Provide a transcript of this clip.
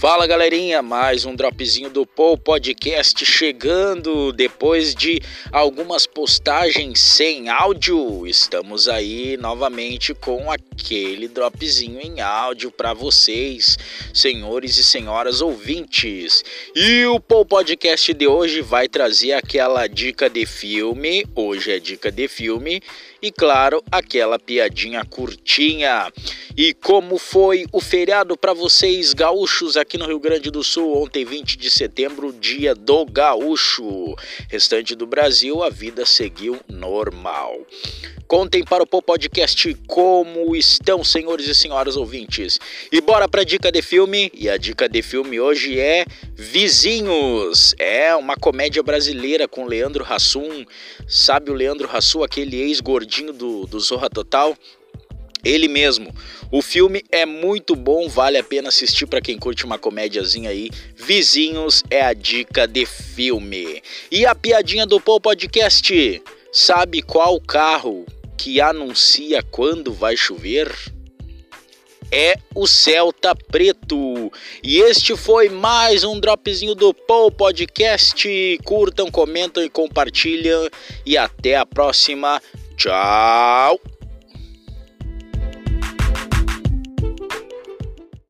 Fala galerinha, mais um dropzinho do Paul Podcast chegando depois de algumas postagens sem áudio. Estamos aí novamente com aquele dropzinho em áudio para vocês, senhores e senhoras ouvintes. E o Paul Podcast de hoje vai trazer aquela dica de filme, hoje é dica de filme, e claro, aquela piadinha curtinha. E como foi o feriado para vocês gaúchos aqui no Rio Grande do Sul, ontem 20 de setembro, dia do gaúcho. Restante do Brasil, a vida seguiu normal. Contem para o podcast como estão, senhores e senhoras ouvintes. E bora para a dica de filme. E a dica de filme hoje é Vizinhos. É uma comédia brasileira com Leandro Hassum. Sabe o Leandro Hassum, aquele ex-gordinho do, do Zorra Total? Ele mesmo. O filme é muito bom, vale a pena assistir para quem curte uma comédiazinha aí. Vizinhos é a dica de filme. E a piadinha do Paul Podcast. Sabe qual carro que anuncia quando vai chover? É o Celta Preto. E este foi mais um dropzinho do Paul Podcast. Curtam, comentam e compartilham. E até a próxima. Tchau!